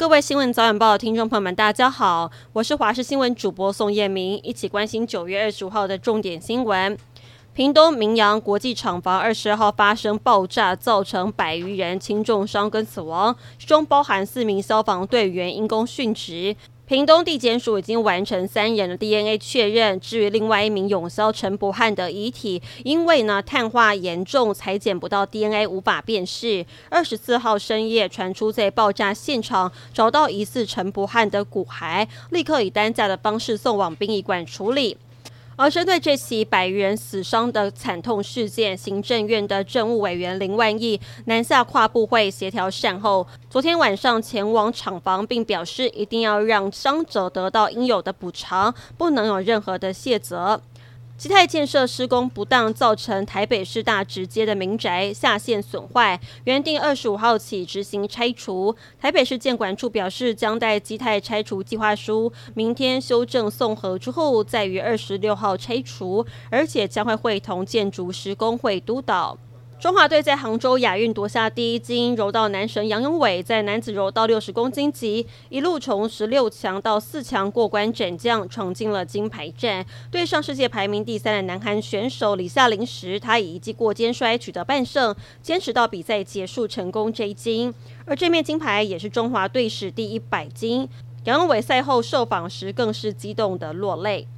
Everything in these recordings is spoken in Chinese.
各位新闻早晚报的听众朋友们，大家好，我是华视新闻主播宋彦明，一起关心九月二十五号的重点新闻。屏东明扬国际厂房二十二号发生爆炸，造成百余人轻重伤跟死亡，其中包含四名消防队员因公殉职。屏东地检署已经完成三人的 DNA 确认，至于另外一名永销陈伯汉的遗体，因为呢碳化严重，裁剪不到 DNA，无法辨识。二十四号深夜传出在爆炸现场找到疑似陈伯汉的骨骸，立刻以担架的方式送往殡仪馆处理。而针对这起百余人死伤的惨痛事件，行政院的政务委员林万亿南下跨部会协调善后，昨天晚上前往厂房，并表示一定要让伤者得到应有的补偿，不能有任何的卸责。基泰建设施工不当，造成台北市大直街的民宅下线损坏，原定二十五号起执行拆除。台北市建管处表示，将待基泰拆除计划书明天修正送核之后，再于二十六号拆除，而且将会会同建筑施工会督导。中华队在杭州亚运夺下第一金，柔道男神杨永伟在男子柔道六十公斤级一路从十六强到四强过关斩将，闯进了金牌战。对上世界排名第三的南韩选手李夏琳时，他以一记过肩摔取得半胜，坚持到比赛结束成功摘金。而这面金牌也是中华队史第一百金。杨永伟赛后受访时更是激动的落泪。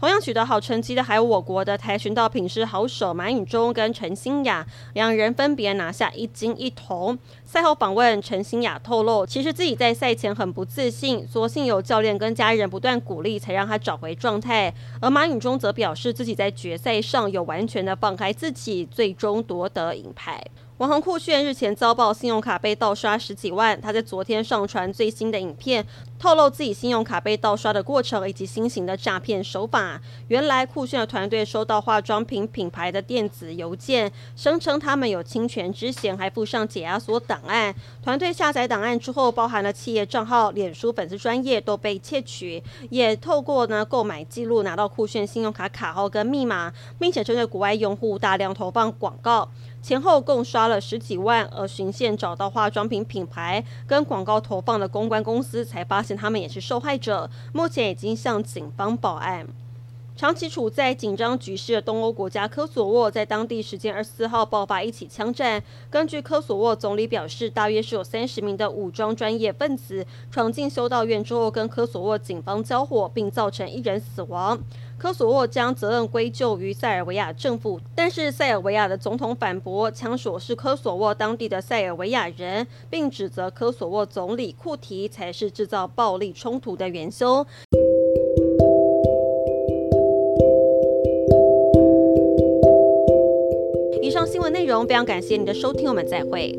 同样取得好成绩的还有我国的跆拳道品质好手马允中跟陈欣雅，两人分别拿下一金一铜。赛后访问陈欣雅透露，其实自己在赛前很不自信，所幸有教练跟家人不断鼓励，才让他找回状态。而马允中则表示自己在决赛上有完全的放开自己，最终夺得银牌。网红酷炫日前遭曝信用卡被盗刷十几万，他在昨天上传最新的影片，透露自己信用卡被盗刷的过程以及新型的诈骗手法。原来酷炫的团队收到化妆品品牌的电子邮件，声称他们有侵权之嫌，还附上解压缩档案。团队下载档案之后，包含了企业账号、脸书粉丝专页都被窃取，也透过呢购买记录拿到酷炫信用卡卡号跟密码，并且针对国外用户大量投放广告。前后共刷了十几万，而循线找到化妆品品牌跟广告投放的公关公司，才发现他们也是受害者。目前已经向警方报案。长期处在紧张局势的东欧国家科索沃，在当地时间二十四号爆发一起枪战。根据科索沃总理表示，大约是有三十名的武装专业分子闯进修道院之后，跟科索沃警方交火，并造成一人死亡。科索沃将责任归咎于塞尔维亚政府，但是塞尔维亚的总统反驳，枪手是科索沃当地的塞尔维亚人，并指责科索沃总理库提才是制造暴力冲突的元凶。内容非常感谢你的收听，我们再会。